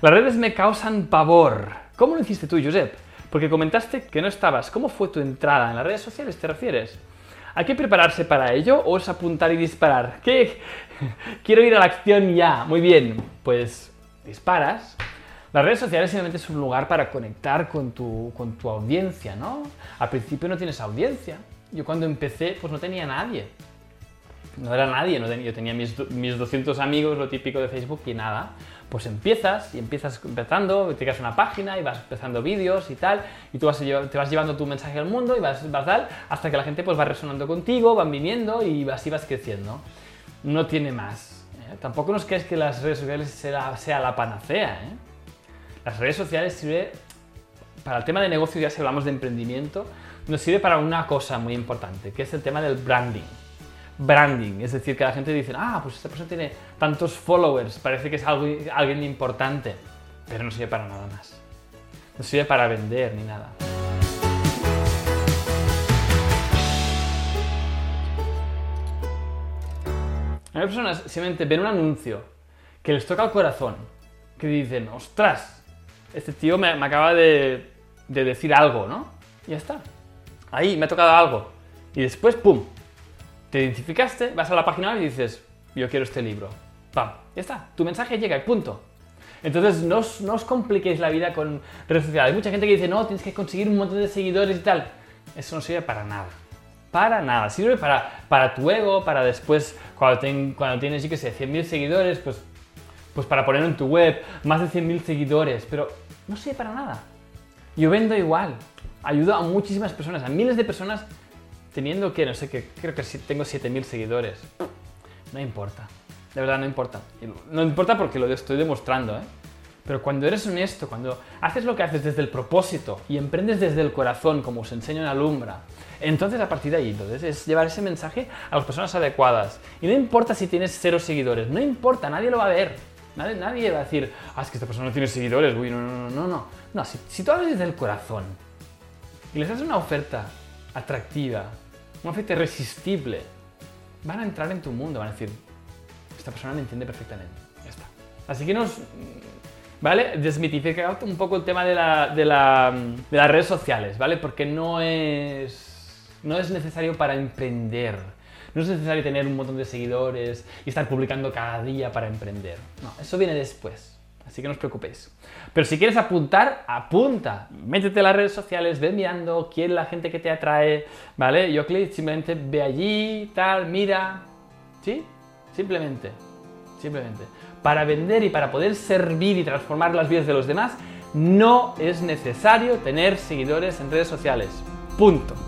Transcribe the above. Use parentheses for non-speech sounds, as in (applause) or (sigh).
Las redes me causan pavor. ¿Cómo lo hiciste tú, Josep? Porque comentaste que no estabas. ¿Cómo fue tu entrada en las redes sociales, te refieres? ¿Hay que prepararse para ello o es apuntar y disparar? ¿Qué? (laughs) Quiero ir a la acción ya. Muy bien, pues disparas. Las redes sociales simplemente es un lugar para conectar con tu, con tu audiencia, ¿no? Al principio no tienes audiencia. Yo cuando empecé, pues no tenía nadie. No era nadie, no tenía, yo tenía mis, mis 200 amigos, lo típico de Facebook y nada. Pues empiezas y empiezas empezando, te creas una página y vas empezando vídeos y tal, y tú vas, te vas llevando tu mensaje al mundo y vas, vas tal, hasta que la gente pues va resonando contigo, van viniendo y así vas creciendo. No tiene más. ¿eh? Tampoco nos crees que las redes sociales sea, la panacea. ¿eh? Las redes sociales sirve para el tema de negocio, ya si hablamos de emprendimiento, nos sirve para una cosa muy importante, que es el tema del branding. Branding, es decir, que la gente dice, ah, pues esta persona tiene tantos followers, parece que es algo, alguien importante, pero no sirve para nada más. No sirve para vender ni nada. Hay personas simplemente ven un anuncio que les toca el corazón, que dicen, ostras, este tío me, acaba de, de decir algo, ¿no? Y ya está. Ahí me ha tocado algo. Y después, ¡pum! Te identificaste, vas a la página y dices, yo quiero este libro. ¡Pam! Ya está. Tu mensaje llega punto. Entonces, no os, no os compliquéis la vida con redes sociales. Hay mucha gente que dice, no, tienes que conseguir un montón de seguidores y tal. Eso no sirve para nada. Para nada. Sirve para, para tu ego, para después, cuando tienes, yo qué sé, 100.000 seguidores, pues, pues para poner en tu web más de 100.000 seguidores. Pero no sirve para nada. Yo vendo igual ayudo a muchísimas personas, a miles de personas, teniendo que, no sé, que creo que tengo 7000 seguidores. No importa, de verdad no importa. No importa porque lo estoy demostrando, ¿eh? Pero cuando eres honesto, cuando haces lo que haces desde el propósito y emprendes desde el corazón, como os enseño en Alumbra, entonces a partir de ahí, entonces es llevar ese mensaje a las personas adecuadas. Y no importa si tienes cero seguidores, no importa, nadie lo va a ver. Nadie, nadie va a decir, ah, es que esta persona no tiene seguidores, uy, no, no, no, no. No, no si, si tú hablas desde el corazón, y les haces una oferta atractiva, una oferta irresistible, van a entrar en tu mundo, van a decir, esta persona me entiende perfectamente, ya está. Así que nos, ¿vale? Desmitifica un poco el tema de, la, de, la, de las redes sociales, ¿vale? Porque no es, no es necesario para emprender. No es necesario tener un montón de seguidores y estar publicando cada día para emprender. No, eso viene después. Así que no os preocupéis. Pero si quieres apuntar, apunta. Métete en las redes sociales, ve mirando quién es la gente que te atrae, ¿vale? Yo clic, simplemente ve allí, tal, mira. ¿Sí? Simplemente. Simplemente. Para vender y para poder servir y transformar las vidas de los demás, no es necesario tener seguidores en redes sociales. Punto.